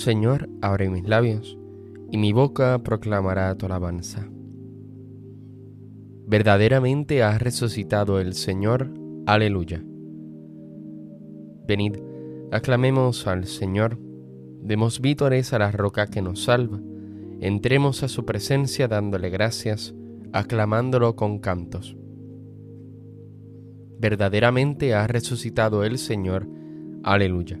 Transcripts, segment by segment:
Señor, abre mis labios, y mi boca proclamará tu alabanza. Verdaderamente ha resucitado el Señor. Aleluya. Venid, aclamemos al Señor, demos vítores a la roca que nos salva, entremos a su presencia dándole gracias, aclamándolo con cantos. Verdaderamente ha resucitado el Señor. Aleluya.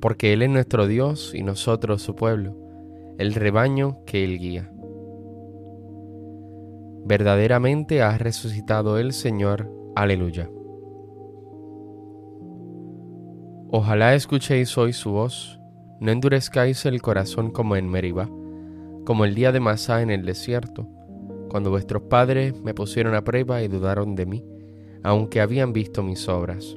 porque Él es nuestro Dios y nosotros su pueblo, el rebaño que Él guía. Verdaderamente ha resucitado el Señor, aleluya. Ojalá escuchéis hoy su voz, no endurezcáis el corazón como en Meribá, como el día de Masá en el desierto, cuando vuestros padres me pusieron a prueba y dudaron de mí, aunque habían visto mis obras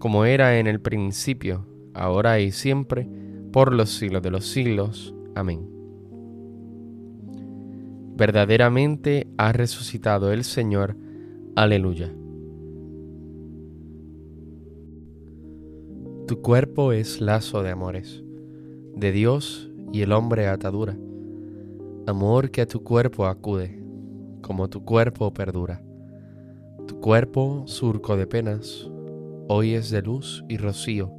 como era en el principio, ahora y siempre, por los siglos de los siglos. Amén. Verdaderamente ha resucitado el Señor. Aleluya. Tu cuerpo es lazo de amores, de Dios y el hombre atadura, amor que a tu cuerpo acude, como tu cuerpo perdura. Tu cuerpo surco de penas, hoy es de luz y rocío,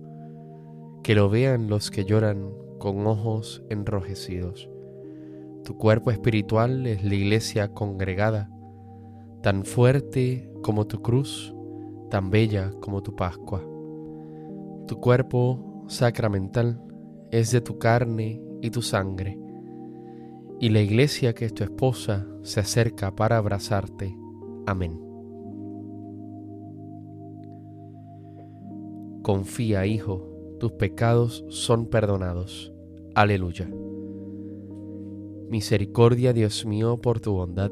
que lo vean los que lloran con ojos enrojecidos. Tu cuerpo espiritual es la iglesia congregada, tan fuerte como tu cruz, tan bella como tu Pascua. Tu cuerpo sacramental es de tu carne y tu sangre, y la iglesia que es tu esposa se acerca para abrazarte. Amén. Confía, Hijo, tus pecados son perdonados. Aleluya. Misericordia, Dios mío, por tu bondad,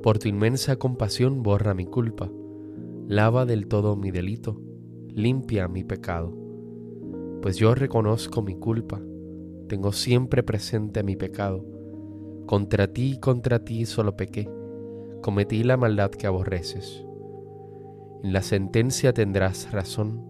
por tu inmensa compasión borra mi culpa, lava del todo mi delito, limpia mi pecado. Pues yo reconozco mi culpa, tengo siempre presente mi pecado. Contra ti y contra ti solo pequé, cometí la maldad que aborreces. En la sentencia tendrás razón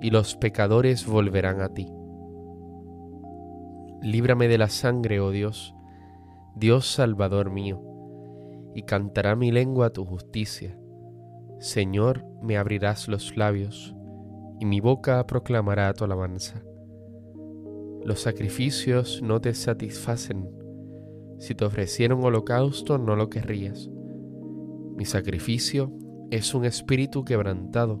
y los pecadores volverán a ti. Líbrame de la sangre, oh Dios, Dios Salvador mío, y cantará mi lengua tu justicia. Señor, me abrirás los labios, y mi boca proclamará tu alabanza. Los sacrificios no te satisfacen si te ofrecieron holocausto, no lo querrías. Mi sacrificio es un espíritu quebrantado,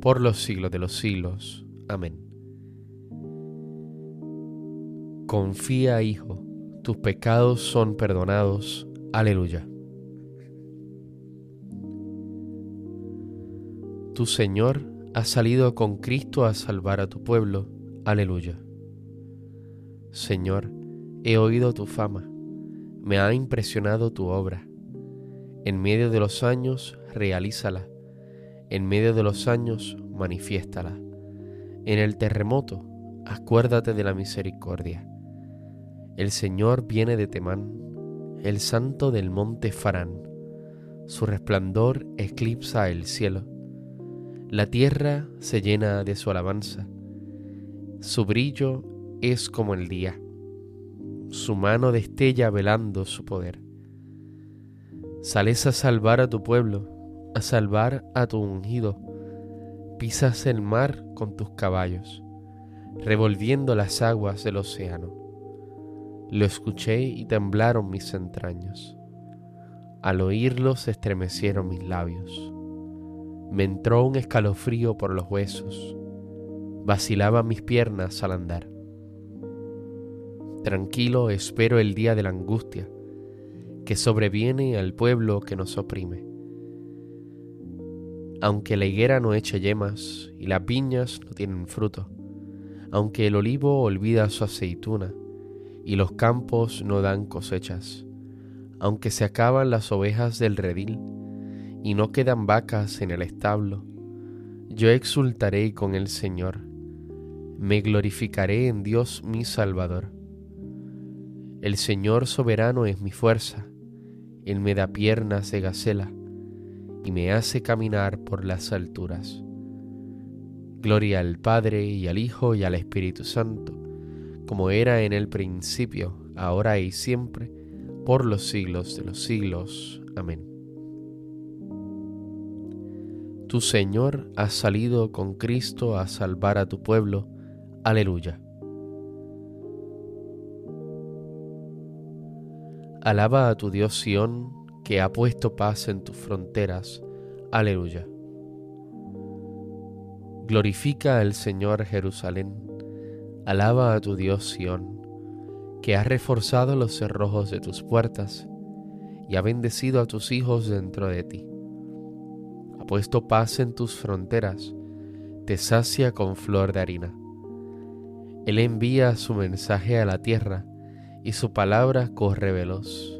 por los siglos de los siglos. Amén. Confía, Hijo, tus pecados son perdonados. Aleluya. Tu Señor ha salido con Cristo a salvar a tu pueblo. Aleluya. Señor, he oído tu fama me ha impresionado tu obra. En medio de los años, realízala. En medio de los años, manifiéstala. En el terremoto, acuérdate de la misericordia. El Señor viene de Temán, el santo del monte Farán. Su resplandor eclipsa el cielo. La tierra se llena de su alabanza. Su brillo es como el día su mano destella velando su poder. Sales a salvar a tu pueblo, a salvar a tu ungido. Pisas el mar con tus caballos, revolviendo las aguas del océano. Lo escuché y temblaron mis entrañas. Al oírlo se estremecieron mis labios. Me entró un escalofrío por los huesos. Vacilaban mis piernas al andar. Tranquilo espero el día de la angustia que sobreviene al pueblo que nos oprime. Aunque la higuera no eche yemas y las viñas no tienen fruto, aunque el olivo olvida su aceituna y los campos no dan cosechas, aunque se acaban las ovejas del redil y no quedan vacas en el establo, yo exultaré con el Señor, me glorificaré en Dios mi Salvador. El Señor soberano es mi fuerza, Él me da piernas de gacela y me hace caminar por las alturas. Gloria al Padre y al Hijo y al Espíritu Santo, como era en el principio, ahora y siempre, por los siglos de los siglos. Amén. Tu Señor has salido con Cristo a salvar a tu pueblo. Aleluya. Alaba a tu Dios Sión, que ha puesto paz en tus fronteras. Aleluya. Glorifica al Señor Jerusalén. Alaba a tu Dios Sión, que ha reforzado los cerrojos de tus puertas y ha bendecido a tus hijos dentro de ti. Ha puesto paz en tus fronteras, te sacia con flor de harina. Él envía su mensaje a la tierra y su palabra corre veloz.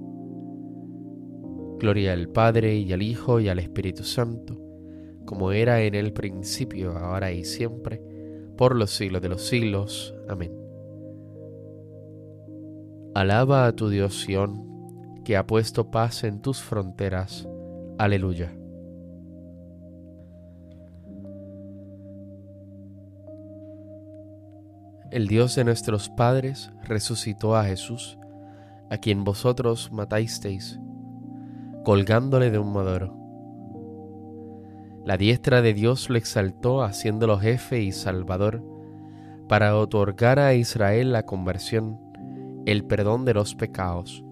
Gloria al Padre y al Hijo y al Espíritu Santo, como era en el principio, ahora y siempre, por los siglos de los siglos. Amén. Alaba a tu Dios Sión, que ha puesto paz en tus fronteras. Aleluya. El Dios de nuestros padres resucitó a Jesús, a quien vosotros matasteis, colgándole de un madero. La diestra de Dios lo exaltó haciéndolo jefe y salvador, para otorgar a Israel la conversión, el perdón de los pecados.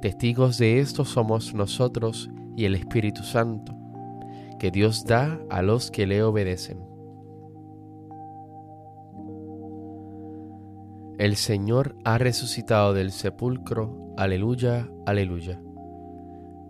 Testigos de esto somos nosotros y el Espíritu Santo, que Dios da a los que le obedecen. El Señor ha resucitado del sepulcro, aleluya, aleluya.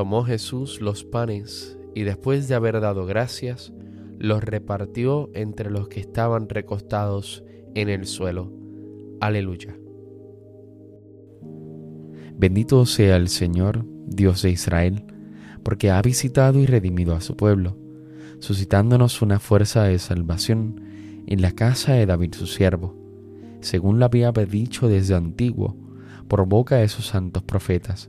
Tomó Jesús los panes y después de haber dado gracias, los repartió entre los que estaban recostados en el suelo. Aleluya. Bendito sea el Señor, Dios de Israel, porque ha visitado y redimido a su pueblo, suscitándonos una fuerza de salvación en la casa de David su siervo, según lo había dicho desde antiguo, por boca de sus santos profetas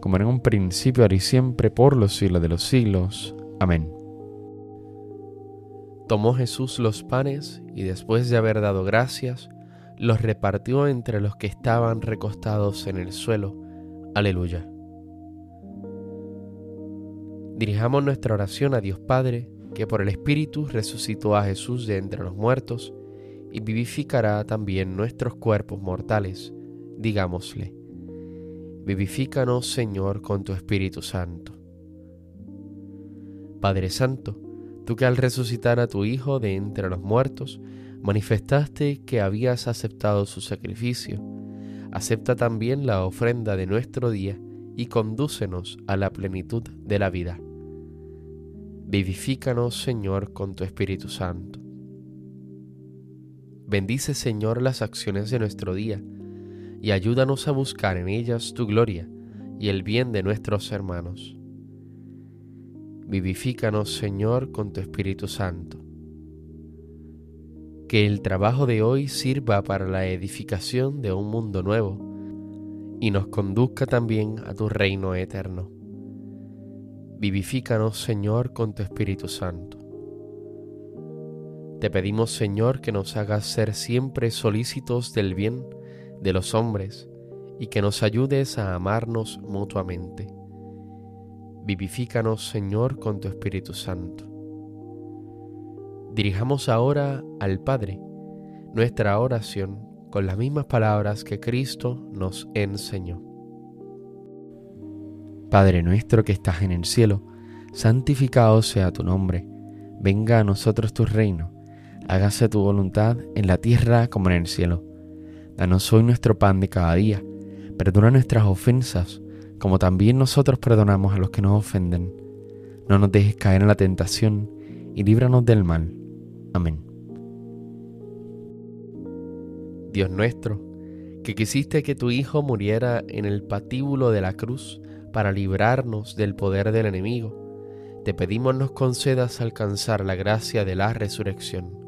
como en un principio, ahora y siempre, por los siglos de los siglos. Amén. Tomó Jesús los panes y después de haber dado gracias, los repartió entre los que estaban recostados en el suelo. Aleluya. Dirijamos nuestra oración a Dios Padre, que por el Espíritu resucitó a Jesús de entre los muertos y vivificará también nuestros cuerpos mortales. Digámosle, vivifícanos Señor con tu Espíritu Santo. Padre Santo, tú que al resucitar a tu Hijo de entre los muertos, manifestaste que habías aceptado su sacrificio, acepta también la ofrenda de nuestro día y condúcenos a la plenitud de la vida. Vivifícanos, Señor, con tu Espíritu Santo. Bendice, Señor, las acciones de nuestro día y ayúdanos a buscar en ellas tu gloria y el bien de nuestros hermanos Vivifícanos, Señor, con tu Espíritu Santo. Que el trabajo de hoy sirva para la edificación de un mundo nuevo y nos conduzca también a tu reino eterno. Vivifícanos, Señor, con tu Espíritu Santo. Te pedimos, Señor, que nos hagas ser siempre solícitos del bien de los hombres y que nos ayudes a amarnos mutuamente Vivifícanos, Señor, con tu Espíritu Santo. Dirijamos ahora al Padre nuestra oración con las mismas palabras que Cristo nos enseñó. Padre nuestro que estás en el cielo, santificado sea tu nombre, venga a nosotros tu reino, hágase tu voluntad en la tierra como en el cielo. Danos hoy nuestro pan de cada día, perdona nuestras ofensas, como también nosotros perdonamos a los que nos ofenden. No nos dejes caer en la tentación y líbranos del mal. Amén. Dios nuestro, que quisiste que tu Hijo muriera en el patíbulo de la cruz para librarnos del poder del enemigo, te pedimos nos concedas alcanzar la gracia de la resurrección.